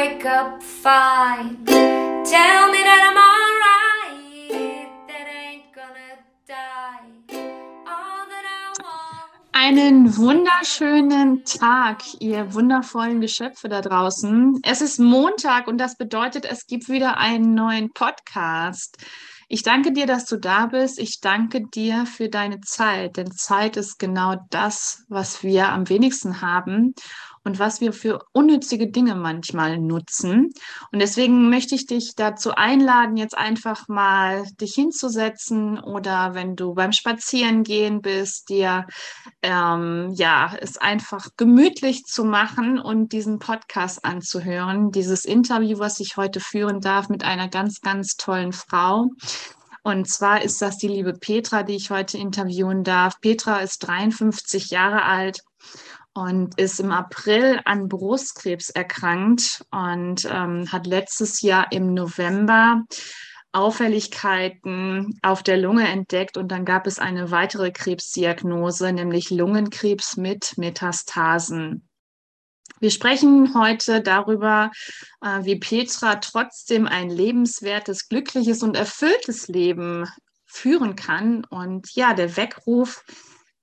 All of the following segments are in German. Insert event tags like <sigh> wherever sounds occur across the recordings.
wake up fine. Tell me that I'm alright, that I ain't gonna die. All that I want. Einen wunderschönen Tag, ihr wundervollen Geschöpfe da draußen. Es ist Montag und das bedeutet, es gibt wieder einen neuen Podcast. Ich danke dir, dass du da bist. Ich danke dir für deine Zeit, denn Zeit ist genau das, was wir am wenigsten haben und was wir für unnützige Dinge manchmal nutzen. Und deswegen möchte ich dich dazu einladen, jetzt einfach mal dich hinzusetzen oder wenn du beim Spazierengehen bist, dir ähm, ja es einfach gemütlich zu machen und diesen Podcast anzuhören, dieses Interview, was ich heute führen darf mit einer ganz, ganz tollen Frau. Und zwar ist das die liebe Petra, die ich heute interviewen darf. Petra ist 53 Jahre alt und ist im April an Brustkrebs erkrankt und ähm, hat letztes Jahr im November Auffälligkeiten auf der Lunge entdeckt und dann gab es eine weitere Krebsdiagnose, nämlich Lungenkrebs mit Metastasen. Wir sprechen heute darüber, äh, wie Petra trotzdem ein lebenswertes, glückliches und erfülltes Leben führen kann. Und ja, der Weckruf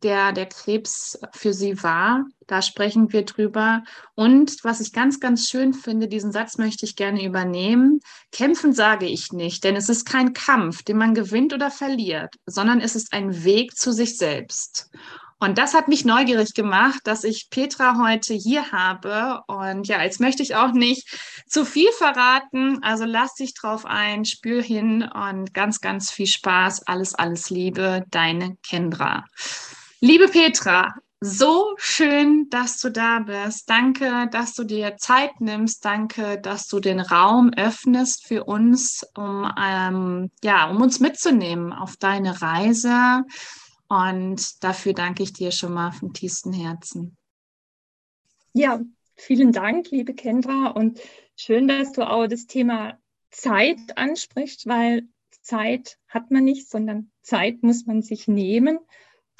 der der Krebs für sie war. Da sprechen wir drüber. Und was ich ganz, ganz schön finde, diesen Satz möchte ich gerne übernehmen. Kämpfen sage ich nicht, denn es ist kein Kampf, den man gewinnt oder verliert, sondern es ist ein Weg zu sich selbst. Und das hat mich neugierig gemacht, dass ich Petra heute hier habe. Und ja, jetzt möchte ich auch nicht zu viel verraten. Also lass dich drauf ein, spür hin und ganz, ganz viel Spaß. Alles, alles Liebe, deine Kendra. Liebe Petra, so schön, dass du da bist. Danke, dass du dir Zeit nimmst. Danke, dass du den Raum öffnest für uns, um, ähm, ja, um uns mitzunehmen auf deine Reise. Und dafür danke ich dir schon mal vom tiefsten Herzen. Ja, vielen Dank, liebe Kendra. Und schön, dass du auch das Thema Zeit ansprichst, weil Zeit hat man nicht, sondern Zeit muss man sich nehmen.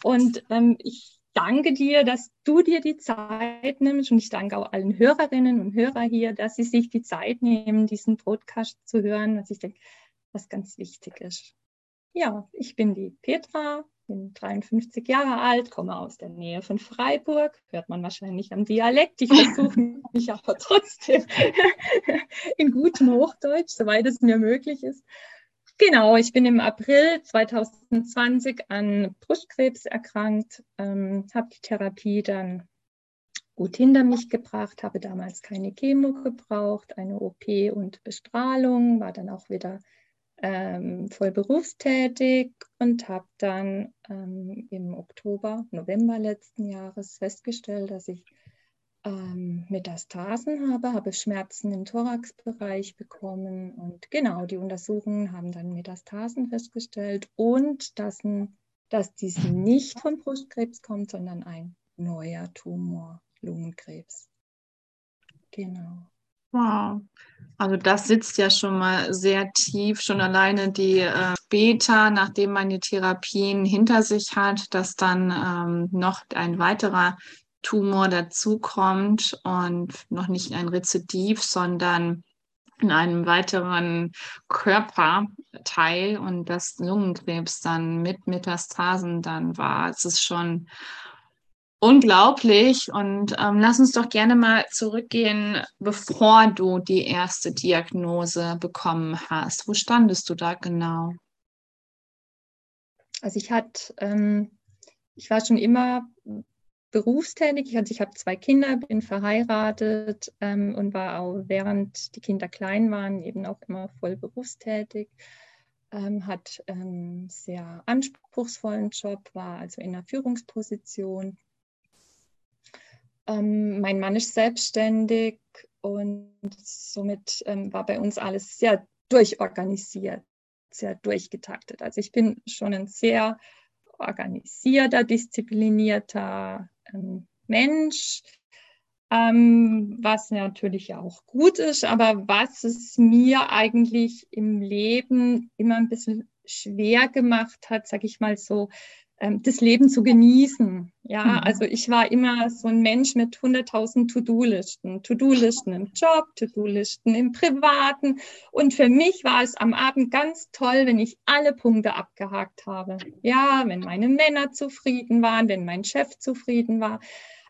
Und ähm, ich danke dir, dass du dir die Zeit nimmst und ich danke auch allen Hörerinnen und Hörern hier, dass sie sich die Zeit nehmen, diesen Podcast zu hören, was ich denke, was ganz wichtig ist. Ja, ich bin die Petra, bin 53 Jahre alt, komme aus der Nähe von Freiburg, hört man wahrscheinlich am Dialekt. Ich versuche <laughs> mich aber trotzdem <laughs> in gutem Hochdeutsch, soweit es mir möglich ist, Genau, ich bin im April 2020 an Brustkrebs erkrankt, ähm, habe die Therapie dann gut hinter mich gebracht, habe damals keine Chemo gebraucht, eine OP und Bestrahlung, war dann auch wieder ähm, voll berufstätig und habe dann ähm, im Oktober, November letzten Jahres festgestellt, dass ich ähm, Metastasen habe, habe Schmerzen im Thoraxbereich bekommen und genau, die Untersuchungen haben dann Metastasen festgestellt und dass, ein, dass dies nicht von Brustkrebs kommt, sondern ein neuer Tumor, Lungenkrebs. Genau. Wow. Also das sitzt ja schon mal sehr tief, schon alleine die äh, später, nachdem man die Therapien hinter sich hat, dass dann ähm, noch ein weiterer Tumor dazukommt und noch nicht ein Rezidiv, sondern in einem weiteren Körperteil und das Lungenkrebs dann mit Metastasen dann war. Es ist schon unglaublich. Und ähm, lass uns doch gerne mal zurückgehen, bevor du die erste Diagnose bekommen hast. Wo standest du da genau? Also ich hatte, ähm, ich war schon immer berufstätig. Also ich habe zwei Kinder, bin verheiratet ähm, und war auch während die Kinder klein waren eben auch immer voll berufstätig. Ähm, hat ähm, sehr anspruchsvollen Job, war also in einer Führungsposition. Ähm, mein Mann ist selbstständig und somit ähm, war bei uns alles sehr durchorganisiert, sehr durchgetaktet. Also ich bin schon ein sehr organisierter, disziplinierter ähm, Mensch, ähm, was natürlich auch gut ist, aber was es mir eigentlich im Leben immer ein bisschen schwer gemacht hat, sage ich mal so, das Leben zu genießen. Ja, mhm. also ich war immer so ein Mensch mit 100.000 To-Do-Listen, To-Do-Listen im Job, To-Do-Listen im Privaten. Und für mich war es am Abend ganz toll, wenn ich alle Punkte abgehakt habe. Ja, wenn meine Männer zufrieden waren, wenn mein Chef zufrieden war.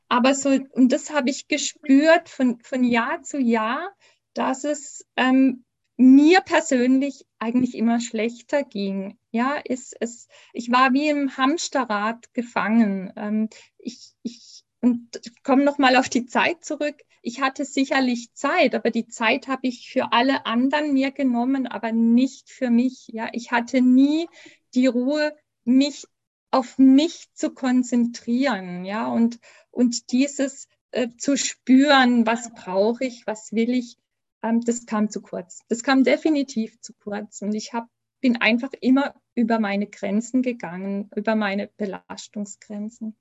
Aber so, und das habe ich gespürt von, von Jahr zu Jahr, dass es ähm, mir persönlich eigentlich immer schlechter ging. Ja, ist es, ich war wie im Hamsterrad gefangen. Ähm, ich, ich, und komme nochmal auf die Zeit zurück. Ich hatte sicherlich Zeit, aber die Zeit habe ich für alle anderen mir genommen, aber nicht für mich. Ja, ich hatte nie die Ruhe, mich auf mich zu konzentrieren. Ja, und, und dieses äh, zu spüren, was brauche ich, was will ich, ähm, das kam zu kurz. Das kam definitiv zu kurz. Und ich hab, bin einfach immer über meine Grenzen gegangen, über meine Belastungsgrenzen.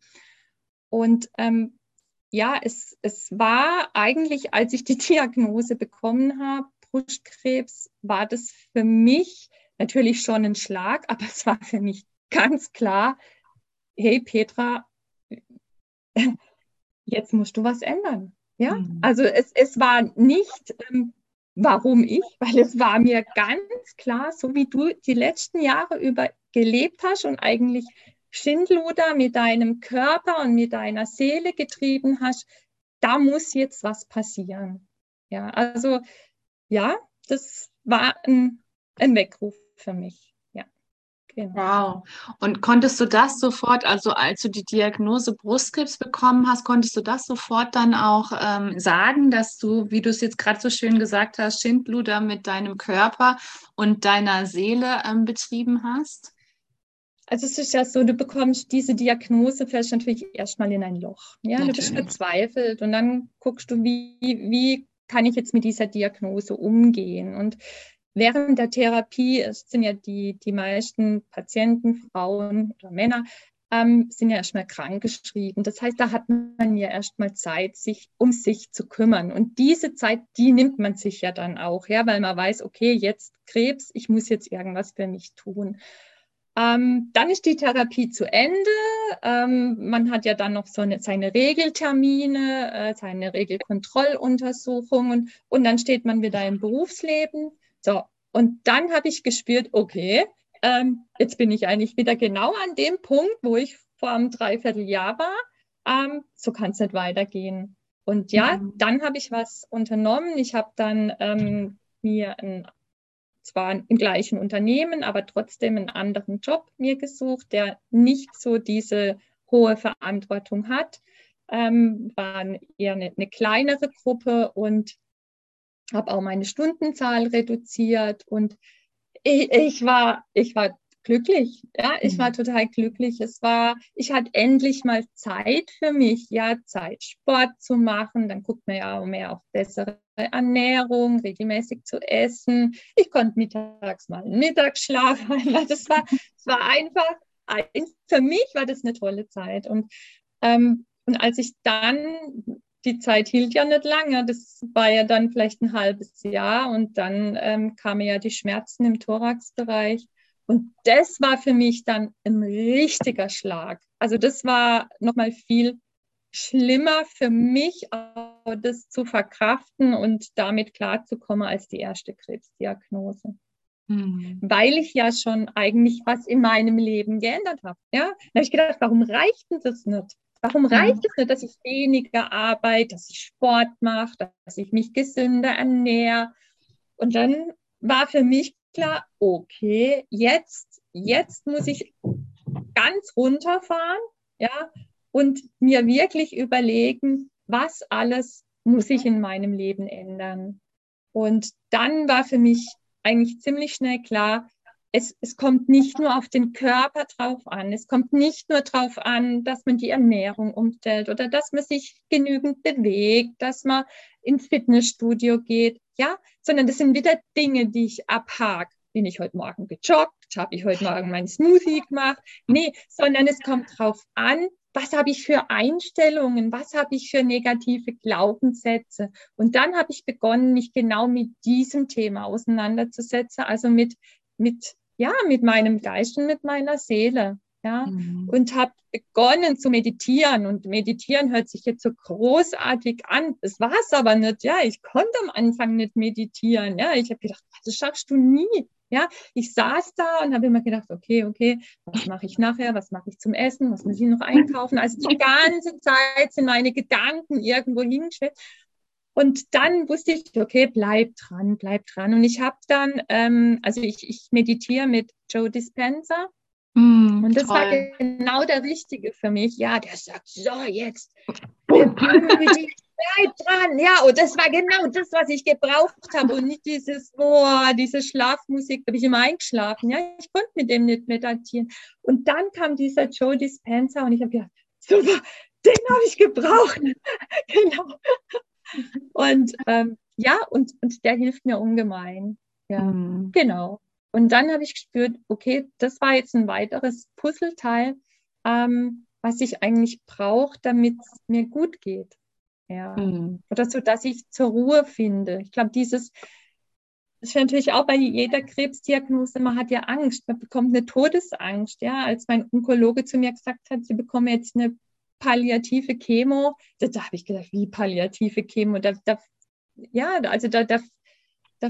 Und ähm, ja, es, es war eigentlich, als ich die <laughs> Diagnose bekommen habe, Brustkrebs, war das für mich natürlich schon ein Schlag, <laughs> aber es war für mich ganz klar, hey Petra, <laughs> jetzt musst du was ändern. Ja, mhm. also es, es war nicht, ähm, warum ich, <laughs> weil es war mir ganz klar, so wie du die letzten Jahre über gelebt hast und eigentlich Schindluder mit deinem Körper und mit deiner Seele getrieben hast, da muss jetzt was passieren. Ja, also ja, das war ein, ein Weckruf für mich. Genau. Wow. Und konntest du das sofort, also als du die Diagnose Brustkrebs bekommen hast, konntest du das sofort dann auch ähm, sagen, dass du, wie du es jetzt gerade so schön gesagt hast, Schindluder mit deinem Körper und deiner Seele ähm, betrieben hast? Also es ist ja so, du bekommst diese Diagnose, fällst natürlich erstmal in ein Loch. Ja, natürlich. du bist verzweifelt und dann guckst du, wie, wie kann ich jetzt mit dieser Diagnose umgehen? Und während der Therapie sind ja die, die meisten Patienten, Frauen oder Männer, ähm, sind ja erstmal krankgeschrieben. Das heißt, da hat man ja erstmal Zeit, sich um sich zu kümmern. Und diese Zeit, die nimmt man sich ja dann auch, ja, weil man weiß, okay, jetzt Krebs, ich muss jetzt irgendwas für mich tun. Ähm, dann ist die Therapie zu Ende. Ähm, man hat ja dann noch so eine, seine Regeltermine, äh, seine Regelkontrolluntersuchungen und dann steht man wieder im Berufsleben. So, und dann habe ich gespürt, okay, ähm, jetzt bin ich eigentlich wieder genau an dem Punkt, wo ich vor einem Dreivierteljahr war. Ähm, so kann es nicht weitergehen. Und ja, mhm. dann habe ich was unternommen. Ich habe dann ähm, mir ein, zwar im gleichen Unternehmen, aber trotzdem einen anderen Job mir gesucht, der nicht so diese hohe Verantwortung hat. Ähm, war eher eine, eine kleinere Gruppe und habe auch meine Stundenzahl reduziert und ich, ich, war, ich war glücklich. Ja, ich war mhm. total glücklich. Es war, ich hatte endlich mal Zeit für mich, ja, Zeit, Sport zu machen. Dann guckt man ja auch mehr auf bessere Ernährung, regelmäßig zu essen. Ich konnte mittags mal einen Mittagsschlaf <laughs> haben. Das war, das war einfach, für mich war das eine tolle Zeit. Und, ähm, und als ich dann die Zeit hielt ja nicht lange. Das war ja dann vielleicht ein halbes Jahr und dann ähm, kamen ja die Schmerzen im Thoraxbereich. Und das war für mich dann ein richtiger Schlag. Also das war nochmal viel schlimmer für mich, das zu verkraften und damit klarzukommen als die erste Krebsdiagnose. Mhm. Weil ich ja schon eigentlich was in meinem Leben geändert habe. Ja? Da habe ich gedacht, warum reicht denn das nicht? Warum reicht es nicht, dass ich weniger arbeite, dass ich Sport mache, dass ich mich gesünder ernähre? Und dann war für mich klar, okay, jetzt, jetzt muss ich ganz runterfahren, ja, und mir wirklich überlegen, was alles muss ich in meinem Leben ändern. Und dann war für mich eigentlich ziemlich schnell klar, es, es kommt nicht nur auf den Körper drauf an. Es kommt nicht nur drauf an, dass man die Ernährung umstellt oder dass man sich genügend bewegt, dass man ins Fitnessstudio geht, ja, sondern das sind wieder Dinge, die ich abhake. Bin ich heute Morgen gejoggt? Habe ich heute Morgen meinen Smoothie gemacht? Nee, sondern es kommt drauf an, was habe ich für Einstellungen, was habe ich für negative Glaubenssätze. Und dann habe ich begonnen, mich genau mit diesem Thema auseinanderzusetzen, also mit, mit ja, mit meinem Geist und mit meiner Seele. Ja, mhm. und habe begonnen zu meditieren. Und meditieren hört sich jetzt so großartig an. Das war es aber nicht. Ja, ich konnte am Anfang nicht meditieren. Ja, ich habe gedacht, das schaffst du nie. Ja, ich saß da und habe immer gedacht, okay, okay, was mache ich nachher? Was mache ich zum Essen? Was muss ich noch einkaufen? Also die ganze Zeit sind meine Gedanken irgendwo hingeschwellt. Und dann wusste ich, okay, bleib dran, bleib dran. Und ich habe dann, ähm, also ich, ich meditiere mit Joe Dispenza. Mm, und das toll. war genau der Richtige für mich. Ja, der sagt, so, jetzt bleib dran. Ja, und das war genau das, was ich gebraucht habe. Und nicht dieses, boah, diese Schlafmusik, da habe ich immer eingeschlafen. Ja, ich konnte mit dem nicht meditieren. Und dann kam dieser Joe Dispenza und ich habe gedacht, super, den habe ich gebraucht. <laughs> genau. Und ähm, ja, und, und der hilft mir ungemein. Ja, mhm. genau. Und dann habe ich gespürt, okay, das war jetzt ein weiteres Puzzleteil, ähm, was ich eigentlich brauche, damit es mir gut geht. Ja. Mhm. Oder so, dass ich zur Ruhe finde. Ich glaube, dieses, das ist natürlich auch bei jeder Krebsdiagnose, man hat ja Angst, man bekommt eine Todesangst. Ja, als mein Onkologe zu mir gesagt hat, sie bekommen jetzt eine palliative Chemo. Da, da habe ich gedacht, wie palliative Chemo? Da, da, ja, also da, da, da,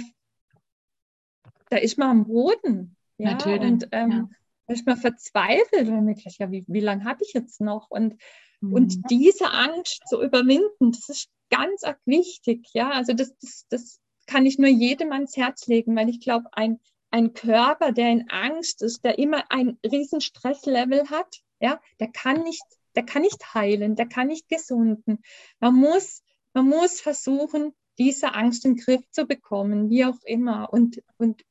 da ist man am Boden. Ja, Natürlich. Und ähm, ja. da ist man verzweifelt. Und mir gedacht, ja, wie, wie lange habe ich jetzt noch? Und, mhm. und diese Angst zu überwinden, das ist ganz wichtig. Ja, also das, das, das kann ich nur jedem ans Herz legen, weil ich glaube, ein, ein Körper, der in Angst ist, der immer ein riesen Stresslevel hat, ja, der kann nicht der kann nicht heilen, der kann nicht gesunden. Man muss, man muss versuchen, diese Angst in den Griff zu bekommen, wie auch immer. Und, und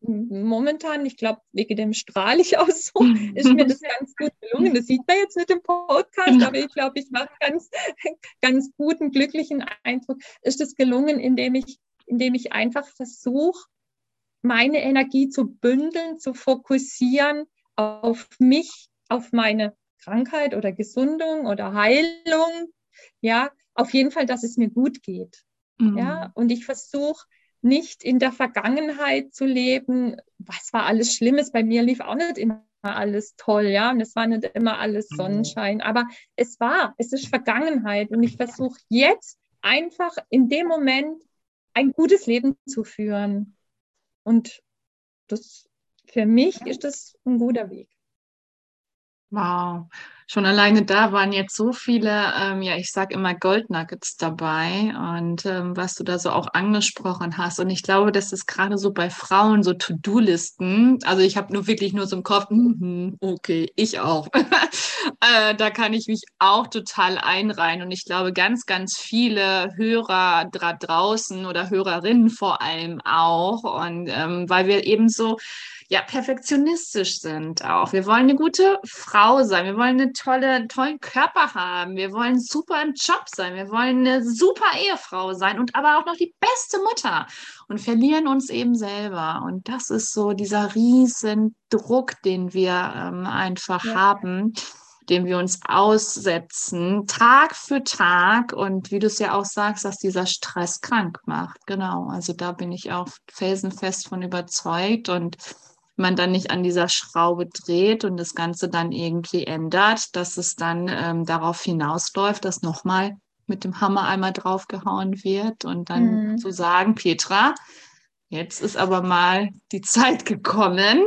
momentan, ich glaube, wegen dem strahle ich auch so, <laughs> ist mir das ganz gut gelungen. Das sieht man jetzt nicht im Podcast, aber ich glaube, ich mache ganz, ganz guten, glücklichen Eindruck. Ist es gelungen, indem ich, indem ich einfach versuche, meine Energie zu bündeln, zu fokussieren auf mich, auf meine Krankheit oder Gesundung oder Heilung. Ja, auf jeden Fall, dass es mir gut geht. Mhm. Ja, und ich versuche nicht in der Vergangenheit zu leben. Was war alles Schlimmes? Bei mir lief auch nicht immer alles toll, ja, und es war nicht immer alles mhm. Sonnenschein, aber es war, es ist Vergangenheit und ich versuche jetzt einfach in dem Moment ein gutes Leben zu führen. Und das für mich ist das ein guter Weg. Wow, schon alleine da waren jetzt so viele, ähm, ja, ich sag immer Goldnuggets dabei und ähm, was du da so auch angesprochen hast. Und ich glaube, das ist gerade so bei Frauen so To-Do-Listen. Also ich habe nur wirklich nur so im Kopf, mm, okay, ich auch. <laughs> äh, da kann ich mich auch total einreihen. Und ich glaube, ganz, ganz viele Hörer da draußen oder Hörerinnen vor allem auch. Und ähm, weil wir eben so ja, perfektionistisch sind auch. Wir wollen eine gute Frau sein. Wir wollen einen tolle, tollen Körper haben. Wir wollen super im Job sein. Wir wollen eine super Ehefrau sein und aber auch noch die beste Mutter und verlieren uns eben selber. Und das ist so dieser riesen Druck, den wir ähm, einfach ja. haben dem wir uns aussetzen, Tag für Tag. Und wie du es ja auch sagst, dass dieser Stress krank macht. Genau. Also da bin ich auch felsenfest von überzeugt. Und man dann nicht an dieser Schraube dreht und das Ganze dann irgendwie ändert, dass es dann ähm, darauf hinausläuft, dass nochmal mit dem Hammer einmal draufgehauen wird und dann mhm. zu sagen, Petra, jetzt ist aber mal die Zeit gekommen,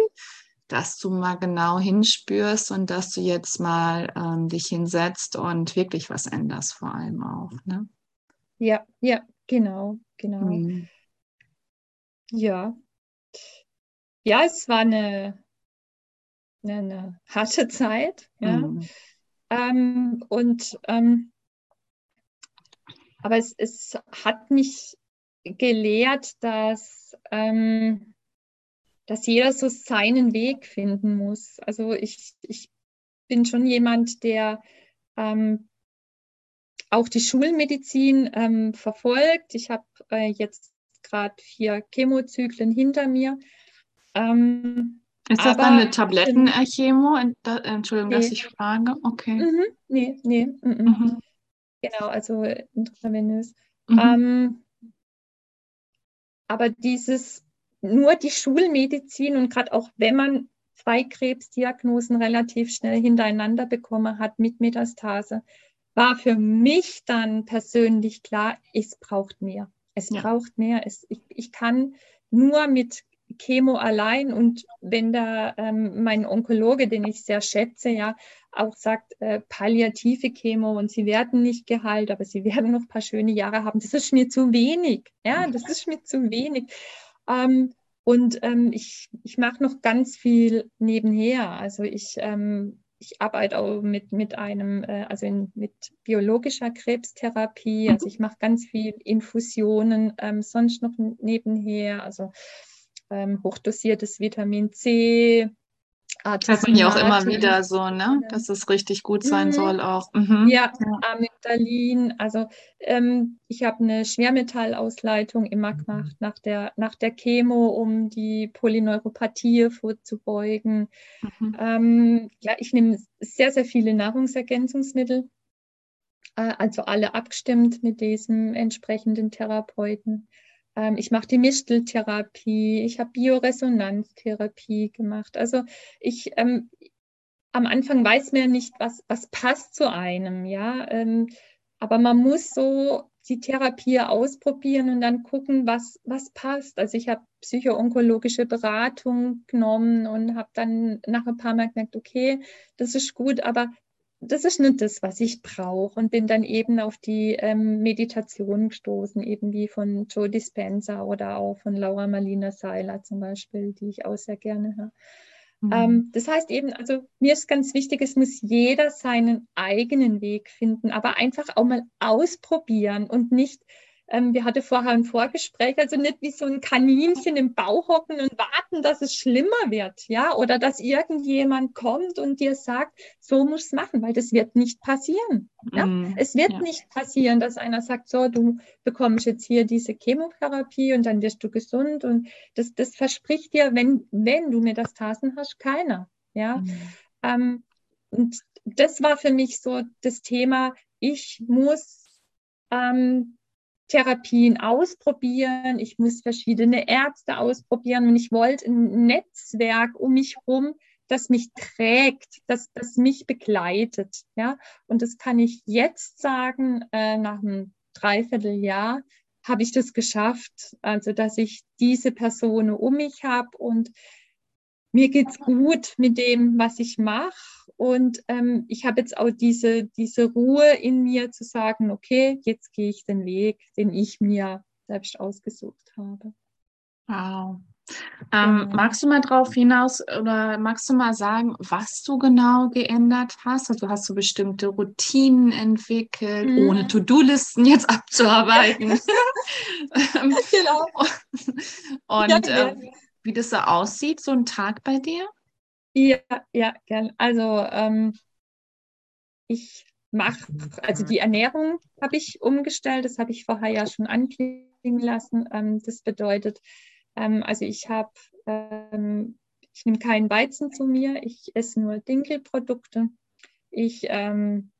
dass du mal genau hinspürst und dass du jetzt mal ähm, dich hinsetzt und wirklich was änderst, vor allem auch. Ne? Ja, ja, genau, genau. Mhm. Ja, ja, es war eine, eine, eine harte <laughs> Zeit. Ja. Mhm. Ähm, und ähm, aber es, es hat mich gelehrt, dass, ähm, dass jeder so seinen Weg finden muss. Also ich, ich bin schon jemand, der ähm, auch die Schulmedizin ähm, verfolgt. Ich habe äh, jetzt gerade vier Chemozyklen hinter mir. Ähm, ist das dann eine Tablettenchemo? Entschuldigung, nee. dass ich frage. Okay. Mhm, nee, nee. Mm. Mhm. Genau, also intravenös. Mhm. Ähm, aber dieses, nur die Schulmedizin und gerade auch wenn man zwei Krebsdiagnosen relativ schnell hintereinander bekommen hat mit Metastase, war für mich dann persönlich klar, es braucht mehr. Es ja. braucht mehr. Es, ich, ich kann nur mit Chemo allein und wenn da ähm, mein Onkologe, den ich sehr schätze, ja, auch sagt, äh, palliative Chemo und sie werden nicht geheilt, aber sie <laughs> werden noch ein paar schöne Jahre haben, das ist mir zu wenig. Ja, das ist mir zu wenig. Ähm, und ähm, ich, ich mache noch ganz viel nebenher. Also ich, ähm, ich arbeite auch mit, mit einem, äh, also in, mit biologischer Krebstherapie. Also ich mache ganz viel Infusionen, ähm, sonst noch nebenher. Also ähm, hochdosiertes Vitamin C. Hört man ja auch immer wieder so, ne? dass es richtig gut sein mhm. soll auch. Mhm. Ja, Amygdalin. Also ähm, ich habe eine Schwermetallausleitung immer gemacht nach der, nach der Chemo, um die Polyneuropathie vorzubeugen. Mhm. Ähm, ja, ich nehme sehr, sehr viele Nahrungsergänzungsmittel, äh, also alle abgestimmt mit diesem entsprechenden Therapeuten. Ähm, ich mache die Mischteltherapie, ich habe Bioresonanztherapie gemacht. Also ich ähm, am Anfang weiß man ja nicht, was, was passt zu einem, ja. Ähm, aber man muss so die Therapie ausprobieren und dann gucken, was, was passt. Also ich habe psychoonkologische Beratung genommen und habe dann nach ein paar Mal gemerkt, okay, das ist gut, aber das ist nicht das, was ich brauche und bin dann eben auf die ähm, Meditation gestoßen, eben wie von Joe Dispenza oder auch von Laura Marlina Seiler zum Beispiel, die ich auch sehr gerne höre. Mhm. Ähm, das heißt eben, also mir ist ganz wichtig, es muss jeder seinen eigenen Weg finden, aber einfach auch mal ausprobieren und nicht ähm, wir hatten vorher ein Vorgespräch, also nicht wie so ein Kaninchen im Bauch hocken und warten, dass es schlimmer wird, ja, oder dass irgendjemand kommt und dir sagt, so musst du machen, weil das wird nicht passieren. Ja? Mm, es wird ja. nicht passieren, dass einer sagt, so, du bekommst jetzt hier diese Chemotherapie und dann wirst du gesund und das, das verspricht dir, wenn, wenn du Metastasen hast, keiner, ja. Mm. Ähm, und das war für mich so das Thema, ich muss ähm, Therapien ausprobieren, ich muss verschiedene Ärzte ausprobieren und ich wollte ein Netzwerk um mich herum, das mich trägt, das, das mich begleitet. Ja? Und das kann ich jetzt sagen, äh, nach einem Dreivierteljahr habe ich das geschafft, also dass ich diese Person um mich habe und mir geht's gut mit dem, was ich mache. Und ähm, ich habe jetzt auch diese, diese Ruhe in mir zu sagen, okay, jetzt gehe ich den Weg, den ich mir selbst ausgesucht habe. Wow. Ähm, genau. Magst du mal drauf hinaus oder magst du mal sagen, was du genau geändert hast? Also hast du bestimmte Routinen entwickelt, mhm. ohne To-Do-Listen jetzt abzuarbeiten? <laughs> <laughs> genau. Und ja, äh, wie das so aussieht, so ein Tag bei dir? Ja, ja, gern. Also ähm, ich mache, also die Ernährung habe ich umgestellt, das habe ich vorher ja schon anklingen lassen. Ähm, das bedeutet, ähm, also ich habe, ähm, ich nehme keinen Weizen zu mir, ich esse nur Dinkelprodukte. Ich ähm,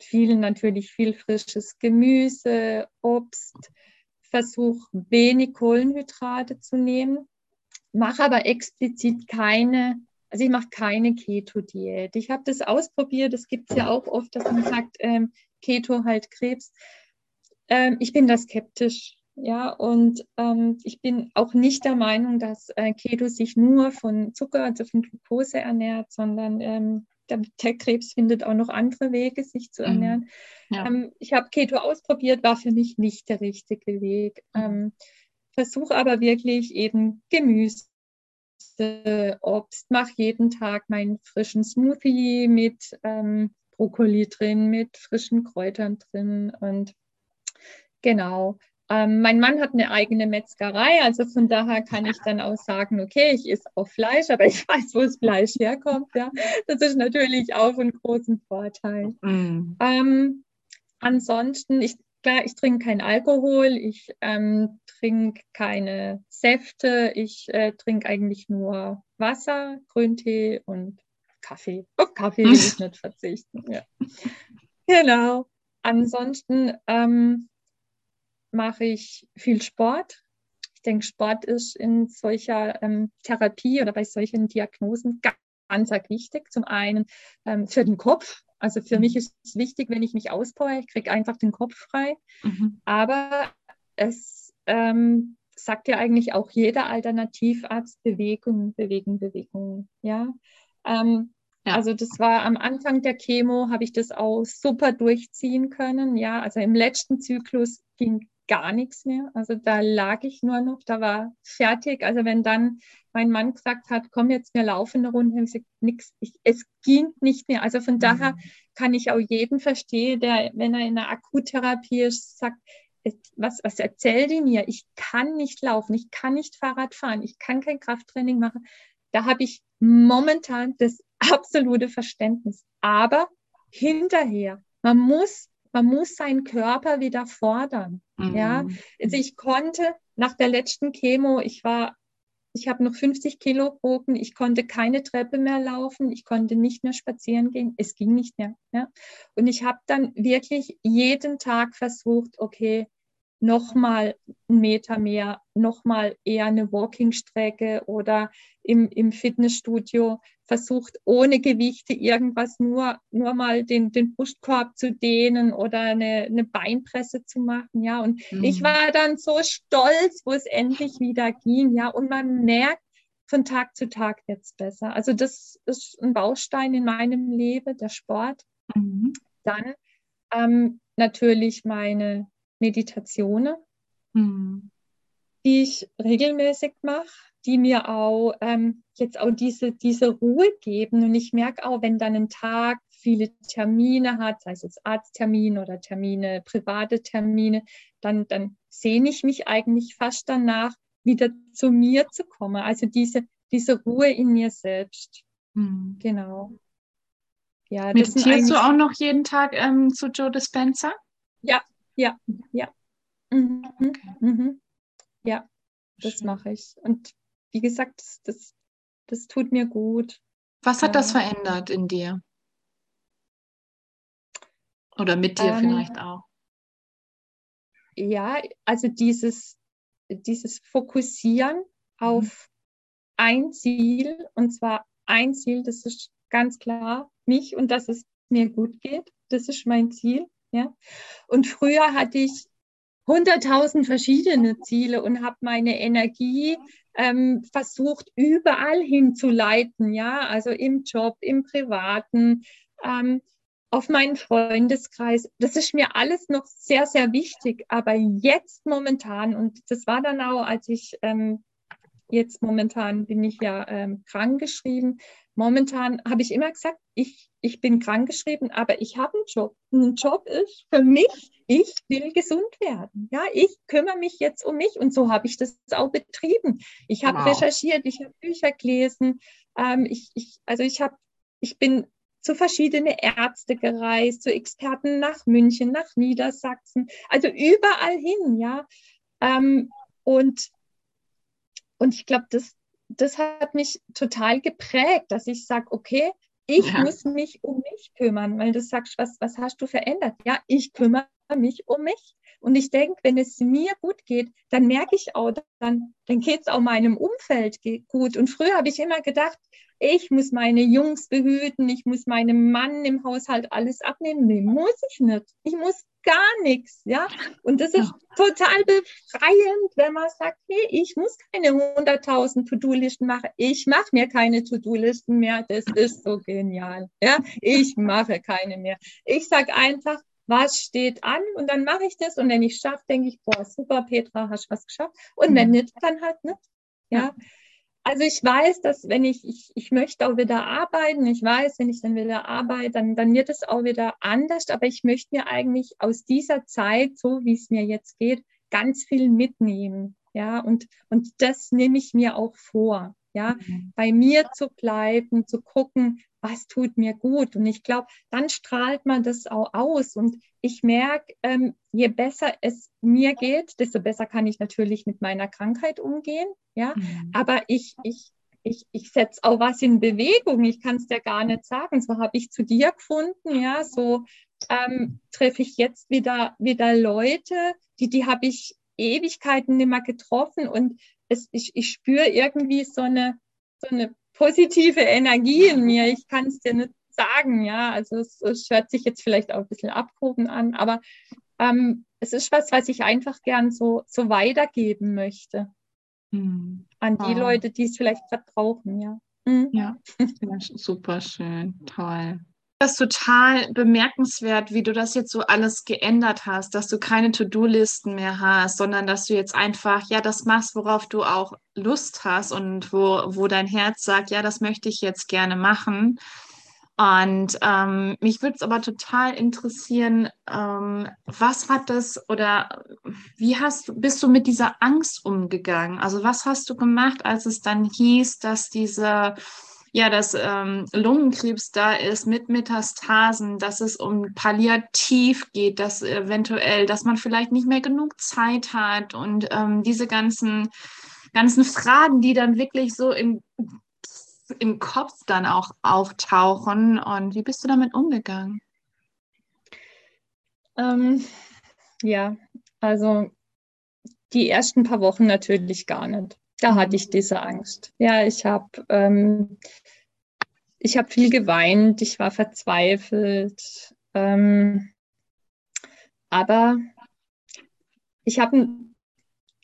viel natürlich viel frisches Gemüse, Obst, versuche wenig Kohlenhydrate zu nehmen mache aber explizit keine, also ich mache keine Keto-Diät. Ich habe das ausprobiert, das gibt es ja auch oft, dass man sagt, ähm, Keto halt Krebs. Ähm, ich bin da skeptisch. Ja, und ähm, ich bin auch nicht der Meinung, dass äh, Keto sich nur von Zucker, also von Glucose ernährt, sondern ähm, der, der, Krebs findet auch noch andere Wege, sich zu mhm. ernähren. Ja. Ähm, ich habe Keto ausprobiert, war für mich nicht der richtige Weg. Mhm. Ähm, versuche aber wirklich eben Gemüse, Obst, mache jeden Tag meinen frischen Smoothie mit ähm, Brokkoli drin, mit frischen Kräutern drin und genau. Ähm, mein Mann hat eine eigene Metzgerei, also von daher kann ich dann auch sagen, okay, ich esse auch Fleisch, aber ich <laughs> weiß, wo das Fleisch herkommt. Ja. Das ist natürlich auch ein großen Vorteil. Mm. Ähm, ansonsten, ich klar, ich trinke keinen Alkohol, ich ähm, trinke keine Säfte, ich äh, trinke eigentlich nur Wasser, Grüntee und Kaffee. Auf Kaffee will ich nicht verzichten. Ja. <laughs> Genau. Ansonsten ähm, mache ich viel Sport. Ich denke, Sport ist in solcher ähm, Therapie oder bei solchen Diagnosen ganz, ganz wichtig. Zum einen ähm, für den Kopf. Also für mich ist es wichtig, wenn ich mich auspower, ich kriege einfach den Kopf frei. Mhm. Aber es ähm, sagt ja eigentlich auch jeder Alternativarzt Bewegung, Bewegung, Bewegung. Ja. Ähm, ja. Also das war am Anfang der Chemo, habe ich das auch super durchziehen können. Ja, also im letzten Zyklus ging gar nichts mehr. Also da lag ich nur noch, da war fertig. Also wenn dann mein Mann gesagt hat, komm jetzt, wir laufen eine Runde, habe ich gesagt, nichts, es ging nicht mehr. Also von mhm. daher kann ich auch jeden verstehen, der, wenn er in einer Akuttherapie ist, sagt, was, was erzählt die mir? Ich kann nicht laufen, ich kann nicht Fahrrad fahren, ich kann kein Krafttraining machen. Da habe ich momentan das <laughs> absolute Verständnis. Aber hinterher, man muss, man muss seinen Körper wieder fordern. Mhm. Ja, also ich konnte nach der letzten Chemo, ich war, ich habe noch 50 Kilo gewogen, ich konnte keine Treppe mehr laufen, ich konnte nicht mehr spazieren gehen, es ging nicht mehr. Ja? Und ich habe dann wirklich jeden Tag versucht, okay, nochmal einen Meter mehr, nochmal eher eine Walking-Strecke oder im, im Fitnessstudio versucht, ohne Gewichte irgendwas nur, nur mal den, den Brustkorb zu dehnen oder eine, eine Beinpresse zu machen. Ja, und mhm. ich war dann so stolz, wo es endlich wieder ging. Ja, und man merkt, von Tag zu Tag wird es besser. Also das ist ein Baustein in meinem Leben, der Sport. Mhm. Dann ähm, natürlich meine Meditationen, mhm. die ich regelmäßig mache, die mir auch ähm, jetzt auch diese, diese Ruhe geben. Und ich merke auch, wenn dann ein Tag viele Termine hat, sei es jetzt Arzttermine oder Termine, private Termine, dann, dann sehne ich mich eigentlich fast danach, wieder zu mir zu kommen. Also diese, diese Ruhe in mir selbst. Mhm. Genau. Ja, Meditierst du auch noch jeden Tag ähm, zu Joe Dispenza? Ja, ja, ja. Mhm. Okay. Mhm. Ja, das mache ich. Und wie gesagt, das, das, das tut mir gut. Was hat das verändert in dir? Oder mit dir ähm, vielleicht auch? Ja, also dieses, dieses Fokussieren auf mhm. ein Ziel, und zwar ein Ziel, das ist ganz klar mich und dass es mir gut geht. Das ist mein Ziel. Ja? Und früher hatte ich hunderttausend verschiedene Ziele und habe meine Energie ähm, versucht, überall hinzuleiten, ja, also im Job, im Privaten, ähm, auf meinen Freundeskreis. Das ist mir alles noch sehr, sehr wichtig. Aber jetzt momentan, und das war dann auch, als ich ähm, jetzt momentan bin ich ja ähm, krankgeschrieben, momentan habe ich immer gesagt, ich, ich bin krankgeschrieben, aber ich habe einen Job. Ein Job ist für mich, ich will gesund werden. Ja, ich kümmere mich jetzt um mich und so habe ich das auch betrieben. Ich habe wow. recherchiert, ich habe Bücher gelesen. Ähm, ich, ich, also ich habe, ich bin zu verschiedenen Ärzte gereist, zu Experten nach München, nach Niedersachsen, also überall hin, ja. Ähm, und, und ich glaube, das, das hat mich total geprägt, dass ich sage, okay, ich ja. muss mich um mich kümmern, weil du sagst, was, was hast du verändert? Ja, ich kümmere mich um mich. Und ich denke, wenn es mir gut geht, dann merke ich auch, dann, dann geht es auch meinem Umfeld gut. Und früher habe ich immer gedacht, ich muss meine Jungs behüten, ich muss meinem Mann im Haushalt alles abnehmen. Nee, muss ich nicht. Ich muss gar nichts, ja. Und das ist total befreiend, wenn man sagt, hey, ich muss keine 100.000 To-Do-Listen machen. Ich mache mir keine To-Do-Listen mehr. Das ist so genial, ja. Ich mache keine mehr. Ich sage einfach, was steht an und dann mache ich das und wenn ich schaffe, denke ich, boah, super, Petra, hast was geschafft und wenn nicht, dann halt nicht, ja. Also ich weiß, dass wenn ich, ich, ich möchte auch wieder arbeiten, ich weiß, wenn ich dann wieder arbeite, dann, dann wird es auch wieder anders, aber ich möchte mir eigentlich aus dieser Zeit, so wie es mir jetzt geht, ganz viel mitnehmen. Ja, und, und das nehme ich mir auch vor. Ja, mhm. bei mir zu bleiben, zu gucken, was tut mir gut. Und ich glaube, dann strahlt man das auch aus. Und ich merke, ähm, je besser es mir geht, desto besser kann ich natürlich mit meiner Krankheit umgehen. Ja, mhm. aber ich, ich, ich, ich setze auch was in Bewegung. Ich kann es dir gar nicht sagen. So habe ich zu dir gefunden. Ja, so ähm, treffe ich jetzt wieder, wieder Leute, die, die habe ich Ewigkeiten nicht mehr getroffen und es, ich, ich spüre irgendwie so eine, so eine positive Energie in mir. Ich kann es dir nicht sagen, ja. Also es, es, hört sich jetzt vielleicht auch ein bisschen abgehoben an, aber ähm, es ist was, was ich einfach gern so, so weitergeben möchte. Mhm. An die oh. Leute, die es vielleicht gerade brauchen, ja. Mhm. Ja, super schön, toll. Das total bemerkenswert, wie du das jetzt so alles geändert hast, dass du keine To-Do-Listen mehr hast, sondern dass du jetzt einfach, ja, das machst, worauf du auch Lust hast und wo, wo dein Herz sagt, ja, das möchte ich jetzt gerne machen. Und ähm, mich würde es aber total interessieren, ähm, was hat das oder wie hast bist du mit dieser Angst umgegangen? Also was hast du gemacht, als es dann hieß, dass diese ja, dass ähm, Lungenkrebs da ist mit Metastasen, dass es um Palliativ geht, dass eventuell, dass man vielleicht nicht mehr genug Zeit hat und ähm, diese ganzen ganzen Fragen, die dann wirklich so im im Kopf dann auch auftauchen. Und wie bist du damit umgegangen? Ähm, ja, also die ersten paar Wochen natürlich gar nicht. Da hatte ich diese Angst. Ja, ich habe ähm, ich habe viel geweint, ich war verzweifelt, ähm, aber ich habe einen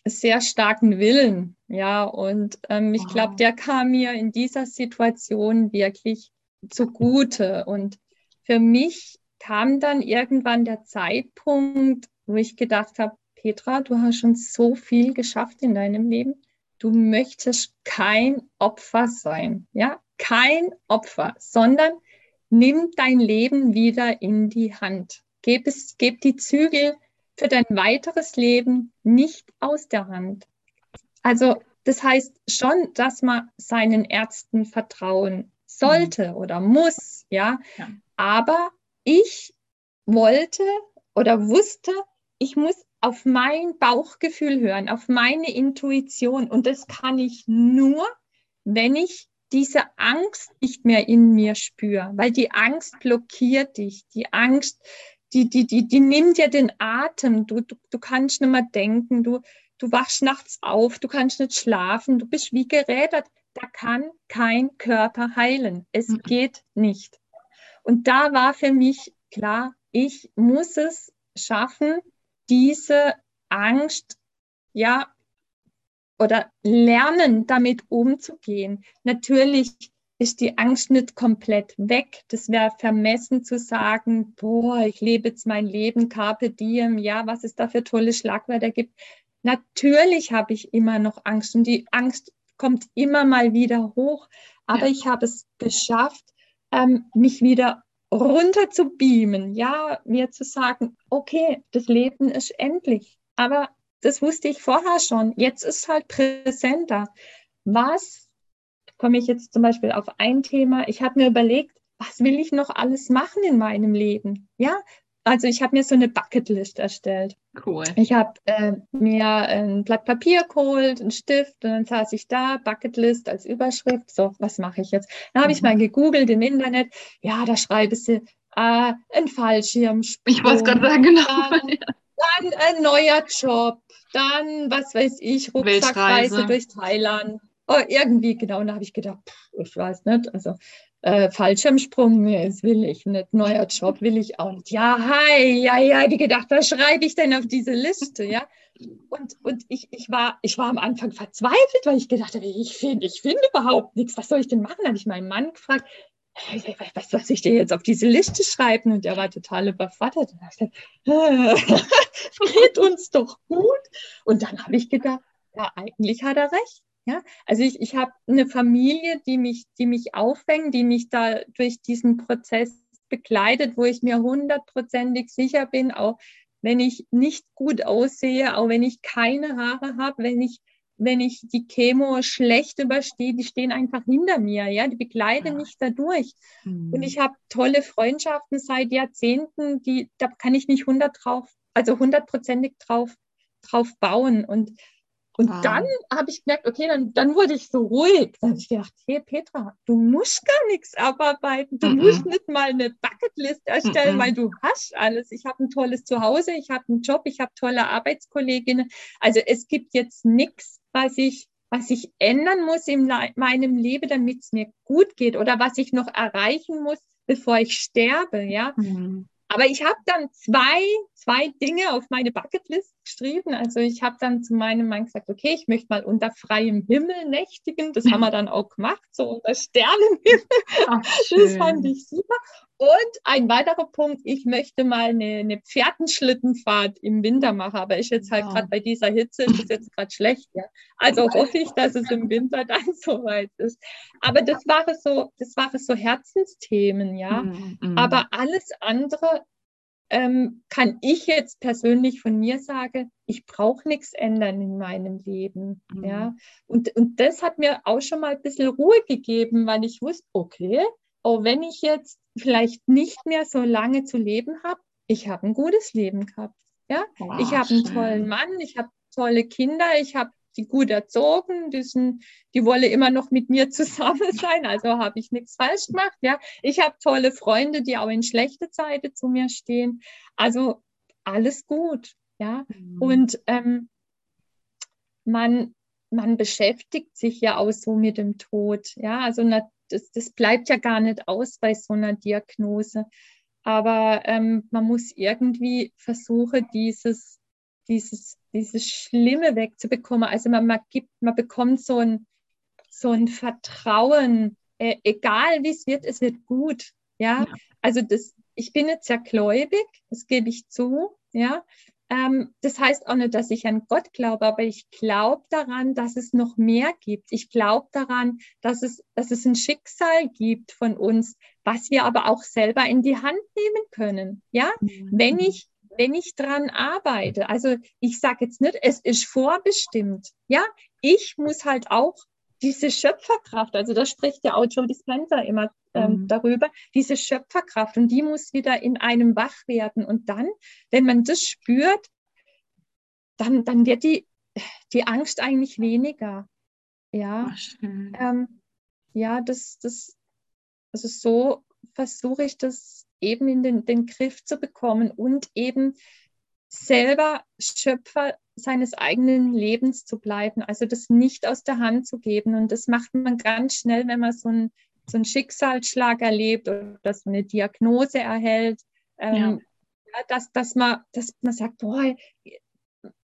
sehr starken Willen ja, und ähm, ich glaube, der kam mir in dieser Situation wirklich zugute. Und für mich kam dann irgendwann der Zeitpunkt, wo ich gedacht habe, Petra, du hast schon so viel geschafft in deinem Leben. Du möchtest kein Opfer sein, ja, kein Opfer, sondern nimm dein Leben wieder in die Hand. Gib, es, gib die Zügel für dein weiteres Leben nicht aus der Hand. Also das heißt schon, dass man seinen Ärzten vertrauen sollte mhm. oder muss, ja? ja. Aber ich wollte oder wusste, ich muss auf mein Bauchgefühl hören, auf meine Intuition. Und das kann ich nur, wenn ich diese Angst nicht mehr in mir spüre, weil die Angst blockiert dich. Die Angst, die, die, die, die nimmt dir den Atem. Du, du, du kannst nicht mehr denken. Du, du wachst nachts auf, du kannst nicht schlafen, du bist wie gerädert. Da kann kein Körper heilen. Es mhm. geht nicht. Und da war für mich klar, ich muss es schaffen, diese Angst, ja, oder lernen, damit umzugehen. Natürlich ist die Angst nicht komplett weg. Das wäre vermessen zu sagen, boah, ich lebe jetzt mein Leben, Carpe Diem, ja, was es da für tolle Schlagwörter gibt. Natürlich habe ich immer noch Angst und die Angst kommt immer mal wieder hoch, aber ja. ich habe es geschafft, ähm, mich wieder runter zu beamen, ja, mir zu sagen, okay, das Leben ist endlich. Aber das wusste ich vorher schon. Jetzt ist halt präsenter. Was komme ich jetzt zum Beispiel auf ein Thema? Ich habe mir überlegt, was will ich noch alles machen in meinem Leben? Ja, also ich habe mir so eine Bucketlist erstellt. Cool. Ich habe äh, mir ein Blatt Papier geholt, einen Stift und dann saß ich da, Bucketlist als Überschrift. So, was mache ich jetzt? Dann habe mhm. ich mal gegoogelt im Internet. Ja, da schreibe ich äh, ein Fallschirmsprung. Ich wollte gerade sagen, genau. Dann, <laughs> dann, ein neuer Job. Dann, was weiß ich, Rucksackreise durch Thailand. Oh, irgendwie, genau. Und da habe ich gedacht, pff, ich weiß nicht. Also äh, Fallschirmsprung, das will ich nicht. Neuer Job will ich auch nicht. Ja, hi, ja, ja, wie gedacht, was schreibe ich denn auf diese Liste, ja? Und, und ich, ich, war, ich war am Anfang verzweifelt, weil ich gedacht habe, ich finde ich finde überhaupt nichts. Was soll ich denn machen? Dann habe ich meinen Mann gefragt, was soll ich dir jetzt auf diese Liste schreiben? Und der war total überfordert. Und ich <laughs> geht uns doch gut. Und dann habe ich gedacht, ja, eigentlich hat er recht. Ja, also ich, ich habe eine Familie, die mich, die mich auffängt, die mich da durch diesen Prozess begleitet, wo ich mir hundertprozentig sicher bin, auch wenn ich nicht gut aussehe, auch wenn ich keine Haare habe, wenn ich, wenn ich die Chemo schlecht überstehe, die stehen einfach hinter mir, ja, die begleiten ja. mich dadurch. Mhm. Und ich habe tolle Freundschaften seit Jahrzehnten, die, da kann ich mich hundert drauf, also hundertprozentig drauf, drauf bauen. Und Und wow. dann habe ich gemerkt, okay, dann, dann wurde ich so ruhig. Dann habe ich gedacht, hey Petra, du musst gar nichts abarbeiten. Du mm -mm. musst nicht mal eine Bucketlist erstellen, mm weil du hast alles. Ich habe ein tolles Zuhause, ich habe einen Job, ich habe tolle Arbeitskolleginnen. Also es gibt jetzt nichts, was ich, was ich ändern muss in meinem Leben, damit es mir gut geht oder was ich noch erreichen muss, bevor ich sterbe. Ja. Mhm. Aber ich habe dann zwei, zwei Dinge auf meine Bucketlist geschrieben. Also ich habe dann zu meinem Mann gesagt, okay, ich möchte mal unter freiem Himmel nächtigen. Das haben wir dann auch gemacht, so unter Sternenhimmel. Ach, das fand ich super. Und ein weiterer Punkt, ich möchte mal eine, eine Pferdenschlittenfahrt im Winter machen, aber ist jetzt halt wow. gerade bei dieser Hitze, ist es jetzt gerade schlecht. Ja. Also hoffe ich, dass es im Winter dann <laughs> soweit ist. Aber das waren so, das waren so Herzensthemen, ja. Mm, mm. Aber alles andere ähm, kann ich jetzt persönlich von mir sagen, ich brauche nichts ändern in meinem Leben. Mm. Ja. Und, und das hat mir auch schon mal ein bisschen Ruhe gegeben, weil ich wusste, okay, auch wenn ich jetzt vielleicht nicht mehr so lange zu leben habe, ich habe ein gutes Leben gehabt. Ja, wow, ich habe einen tollen Mann, ich habe tolle Kinder, ich habe die gut erzogen, die, sind, die wollen immer noch mit mir zusammen <laughs> sein, also habe ich nichts falsch gemacht. Ja, ich habe tolle Freunde, die auch in schlechte Zeiten zu mir stehen. Also alles gut. Ja, mhm. und ähm, man, man beschäftigt sich ja auch so mit dem Tod. Ja, also das, das bleibt ja gar nicht aus bei so einer Diagnose. Aber ähm, man muss irgendwie versuchen, dieses, dieses, dieses Schlimme wegzubekommen. Also man, man, gibt, man bekommt so ein, so ein Vertrauen, äh, egal wie es wird, es wird gut. Ja, ja. also das, ich bin jetzt sehr gläubig, das gebe ich zu. Ja, ähm, das heißt auch nicht, dass ich an Gott glaube, aber ich glaube daran, dass es noch mehr gibt. Ich glaube daran, dass es, dass es ein Schicksal gibt von uns, was wir aber auch selber in die Hand nehmen können. Ja, mhm. wenn ich wenn ich dran arbeite, also ich sage jetzt nicht, es ist vorbestimmt. Ja, ich muss halt auch diese Schöpferkraft, also da spricht ja auch Joe Dispenza immer ähm, mhm. darüber, diese Schöpferkraft und die muss wieder in einem wach werden. Und dann, wenn man das spürt, dann, dann wird die, die Angst eigentlich weniger. Ja, ähm, ja, das, das, also so versuche ich das eben in den, den Griff zu bekommen und eben selber Schöpfer seines eigenen Lebens zu bleiben, also das nicht aus der Hand zu geben. Und das macht man ganz schnell, wenn man so ein so einen Schicksalsschlag erlebt oder so eine Diagnose erhält, ähm, ja. dass, dass, man, dass man sagt, boah,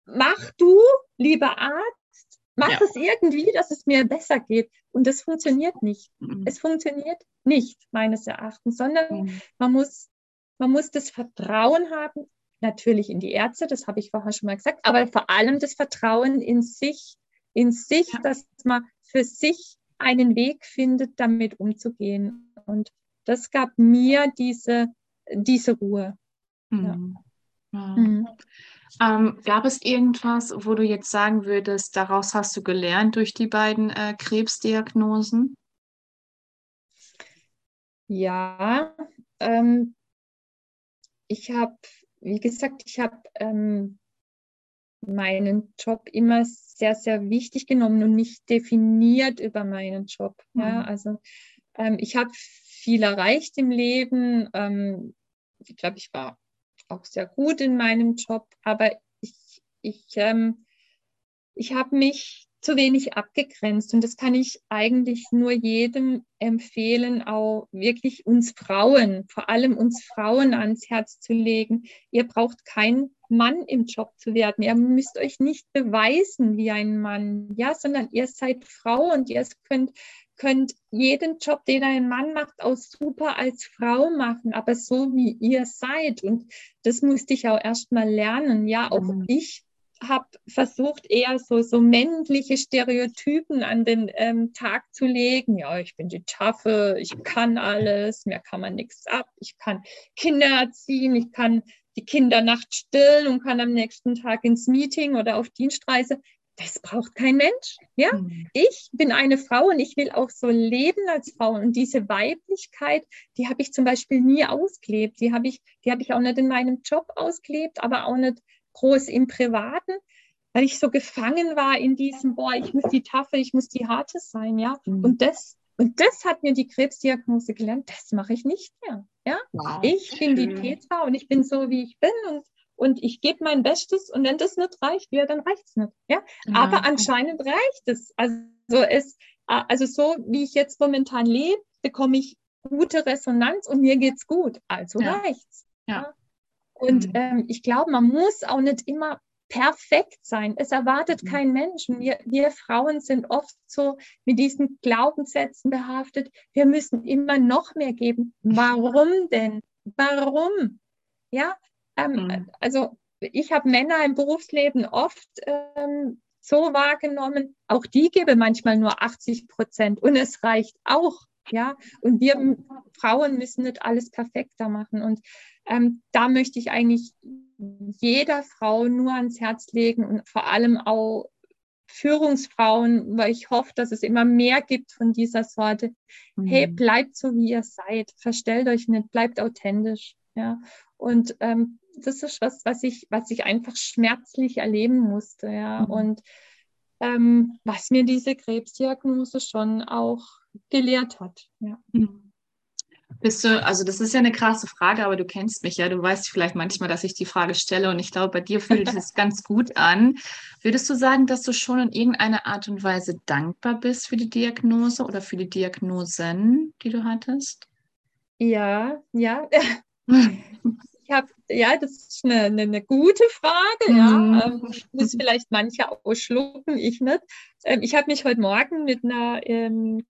mach du, lieber Arzt, mach ja. es irgendwie, dass es mir besser geht. Und das funktioniert nicht. Mhm. Es funktioniert nicht, meines Erachtens, sondern mhm. man, muss, man muss das Vertrauen haben, natürlich in die Ärzte, das habe ich vorher schon mal gesagt, aber vor allem das Vertrauen in sich, in sich, ja. dass man für sich einen Weg findet, damit umzugehen. Und das gab mir diese, diese Ruhe. Mhm. Ja. Mhm. Ähm, gab es irgendwas, wo du jetzt sagen würdest, daraus hast du gelernt durch die beiden äh, Krebsdiagnosen? Ja, ähm, ich habe, wie gesagt, ich habe ähm, meinen Job immer sehr, sehr wichtig genommen und nicht definiert über meinen Job. Mhm. Ja, also ähm, ich habe viel erreicht im Leben. Ähm, ich glaube, ich war auch sehr gut in meinem Job, aber ich, ich, ähm, ich habe mich zu wenig abgegrenzt. Und das kann ich eigentlich nur jedem empfehlen, auch wirklich uns Frauen, vor allem uns Frauen ans Herz zu legen. Ihr braucht kein Mann im Job zu werden. Ihr müsst euch nicht beweisen wie ein Mann, ja, sondern ihr seid Frau und ihr könnt, könnt jeden Job, den ein Mann macht, auch super als Frau machen, aber so wie ihr seid. Und das musste ich auch erst mal lernen. Ja, auch mhm. ich habe versucht, eher so, so männliche Stereotypen an den ähm, Tag zu legen. Ja, ich bin die Taffe, ich kann alles, mir kann man nichts ab, ich kann Kinder erziehen, ich kann die Kinder nachts stillen und kann am nächsten Tag ins Meeting oder auf Dienstreise. Das braucht kein Mensch. Ja, mhm. ich bin eine Frau und ich will auch so leben als Frau. Und diese Weiblichkeit, die habe ich zum Beispiel nie ausgelebt. Die habe ich, die habe ich auch nicht in meinem Job ausgelebt, aber auch nicht groß im Privaten. weil ich so gefangen war in diesem, boah, ich muss die Tafel, ich muss die harte sein, ja. Mhm. Und das, und das hat mir die Krebsdiagnose gelernt, das mache ich nicht mehr. Ja, wow, ich bin die Petra und ich bin so, wie ich bin und, und ich gebe mein Bestes und wenn das nicht reicht, ja, dann reicht es nicht. Ja, ja. aber anscheinend reicht es. Also es, also so wie ich jetzt momentan lebe, bekomme ich gute Resonanz und mir geht's gut. Also ja. reicht's. Ja. Und mhm. ähm, ich glaube, man muss auch nicht immer perfekt sein. Es erwartet mhm. kein Mensch. Wir, wir Frauen sind oft so mit diesen Glaubenssätzen behaftet. Wir müssen immer noch mehr geben. Warum denn? Warum? Ja, ähm, mhm. also ich habe Männer im Berufsleben oft ähm, so wahrgenommen. Auch die geben manchmal nur 80 Prozent und es reicht auch. Ja, und wir Frauen müssen nicht alles perfekter machen. Und ähm, da möchte ich eigentlich jeder Frau nur ans Herz legen und vor allem auch Führungsfrauen, weil ich hoffe, dass es immer mehr gibt von dieser Sorte. Mhm. Hey, bleibt so, wie ihr seid. Verstellt euch nicht, bleibt authentisch. Ja. Und ähm, das ist was, was ich, was ich einfach schmerzlich erleben musste. Ja. Mhm. Und ähm, was mir diese Krebsdiagnose schon auch gelehrt hat. Ja. Mhm. Bist du, also das ist ja eine krasse Frage, aber du kennst mich ja. Du weißt vielleicht manchmal, dass ich die Frage stelle und ich glaube, bei dir fühlt es <laughs> ganz gut an. Würdest du sagen, dass du schon in irgendeiner Art und Weise dankbar bist für die Diagnose oder für die Diagnosen, die du hattest? Ja, ja. <laughs> <laughs> Ich habe, ja, das ist eine, eine, eine gute Frage. Ja, mhm. ähm, muss vielleicht manche ausschlucken, ich nicht. Ähm, ich habe mich heute Morgen mit einer ähm,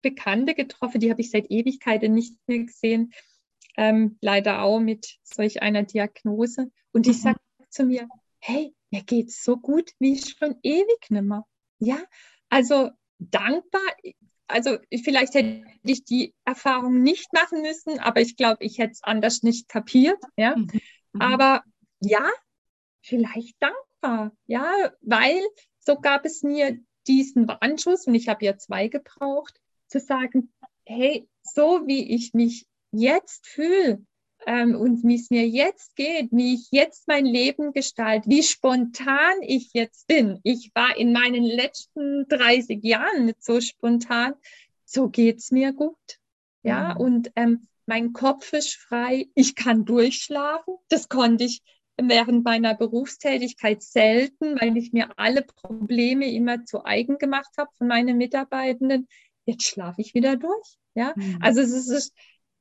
Bekannte getroffen, die habe ich seit Ewigkeiten nicht mehr gesehen. Ähm, leider auch mit solch einer Diagnose. Und die mhm. sagt zu mir, hey, mir geht's so gut wie schon ewig nimmer. Ja, also dankbar. Also vielleicht hätte ich die Erfahrung nicht machen müssen, aber ich glaube, ich hätte es anders nicht kapiert. Ja, mhm. mhm. aber ja, vielleicht dankbar. Ja, weil so gab es mir diesen Warnschuss und ich habe ja zwei gebraucht zu sagen, hey, so wie ich mich jetzt fühle ähm, und wie es mir jetzt geht, wie ich jetzt mein Leben gestalte, wie spontan ich jetzt bin. Ich war in meinen letzten 30 Jahren nicht so spontan. So geht es mir gut. Ja, mhm. und ähm, mein Kopf ist frei. Ich kann durchschlafen. Das konnte ich während meiner Berufstätigkeit selten, weil ich mir alle Probleme immer zu eigen gemacht habe von meinen Mitarbeitenden jetzt schlafe ich wieder durch. Ja, mhm. also es ist,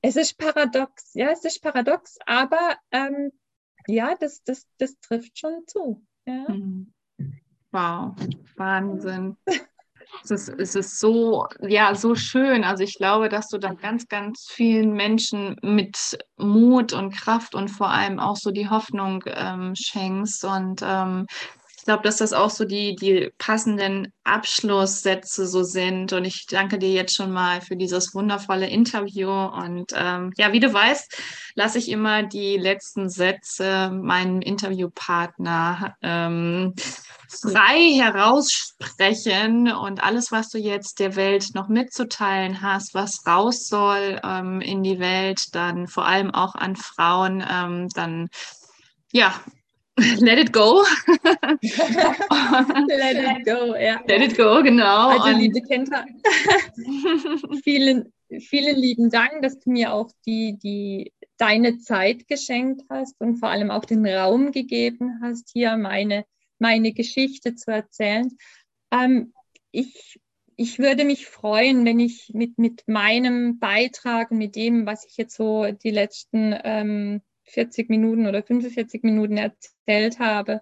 es ist paradox, ja, es ist paradox, aber ähm, ja, das, das, das trifft schon zu. Ja. Mhm. Wow, Wahnsinn. Es ist, es ist so, ja, so schön. Also ich glaube, dass du dann ganz, ganz vielen Menschen mit Mut und Kraft und vor allem auch so die Hoffnung ähm, schenkst. Und ähm, glaube, dass das auch so die, die passenden Abschlusssätze so sind. Und ich danke dir jetzt schon mal für dieses wundervolle Interview. Und ähm, ja, wie du weißt, lasse ich immer die letzten Sätze meinem Interviewpartner ähm, frei heraussprechen. Und alles, was du jetzt der Welt noch mitzuteilen hast, was raus soll ähm, in die Welt, dann vor allem auch an Frauen, ähm, dann ja, <laughs> Let it go. <laughs> Let it go, ja. Let it go, genau. Also, liebe Kendra, <laughs> vielen, vielen lieben Dank, dass du mir auch die, die, deine Zeit geschenkt hast und vor allem auch den Raum gegeben hast, hier meine, meine Geschichte zu erzählen. Ähm, ich, ich würde mich freuen, wenn ich mit, mit meinem Beitrag mit dem, was ich jetzt so die letzten ähm, 40 Minuten oder 45 Minuten erzählt habe,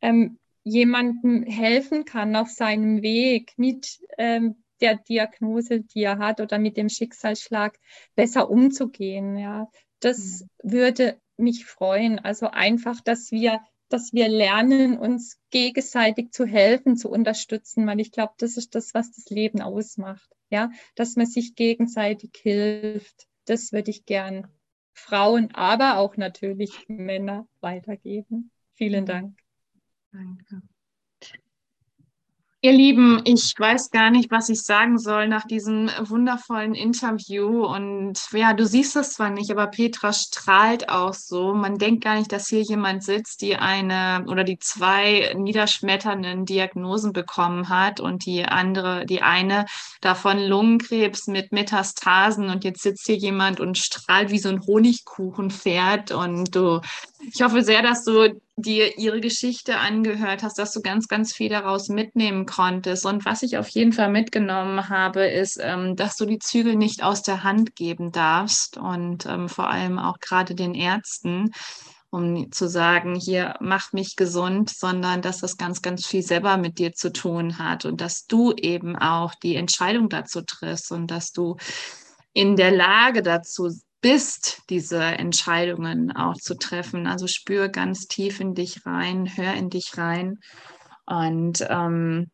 ähm, jemandem helfen kann auf seinem Weg mit ähm, der Diagnose, die er hat oder mit dem Schicksalsschlag besser umzugehen. Ja, das mhm. würde mich freuen. Also einfach, dass wir, dass wir lernen, uns gegenseitig zu helfen, zu unterstützen, weil ich glaube, das ist das, was das Leben ausmacht. Ja, dass man sich gegenseitig hilft. Das würde ich gern Frauen, aber auch natürlich Männer weitergeben. Vielen Dank. Danke. Ihr Lieben, ich weiß gar nicht, was ich sagen soll nach diesem wundervollen Interview. Und ja, du siehst es zwar nicht, aber Petra strahlt auch so. Man denkt gar nicht, dass hier jemand sitzt, die eine oder die zwei niederschmetternden Diagnosen bekommen hat und die andere, die eine davon Lungenkrebs mit Metastasen. Und jetzt sitzt hier jemand und strahlt wie so ein Honigkuchenpferd. Und du, ich hoffe sehr, dass du dir ihre Geschichte angehört hast, dass du ganz, ganz viel daraus mitnehmen konntest. Und was ich auf jeden Fall mitgenommen habe, ist, ähm, dass du die Zügel nicht aus der Hand geben darfst und ähm, vor allem auch gerade den Ärzten, um zu sagen, hier mach mich gesund, sondern dass das ganz, ganz viel selber mit dir zu tun hat und dass du eben auch die Entscheidung dazu triffst und dass du in der Lage dazu bist, diese Entscheidungen auch zu treffen. Also spür ganz tief in dich rein, hör in dich rein. Und ähm,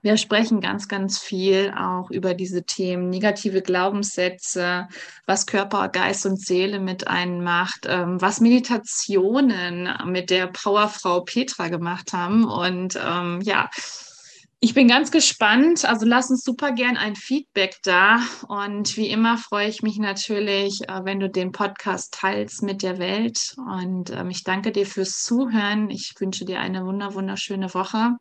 wir sprechen ganz, ganz viel auch über diese Themen, negative Glaubenssätze, was Körper, Geist und Seele mit einem macht, ähm, was Meditationen mit der Powerfrau Petra gemacht haben. Und ähm, ja, ich bin ganz gespannt. Also lass uns super gern ein Feedback da. Und wie immer freue ich mich natürlich, äh, wenn du den Podcast teilst mit der Welt. Und ähm, ich danke dir fürs Zuhören. Ich wünsche dir eine wunder wunderschöne Woche.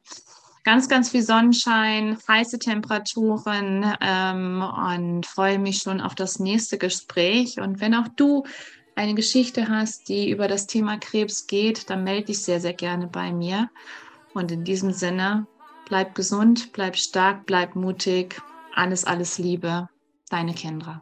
Ganz, ganz viel Sonnenschein, heiße Temperaturen ähm, und freue mich schon auf das nächste Gespräch. Und wenn auch du eine Geschichte hast, die über das Thema Krebs geht, dann melde dich sehr, sehr gerne bei mir. Und in diesem Sinne, Bleib gesund, bleib stark, bleib mutig. Alles, alles Liebe. Deine Kendra.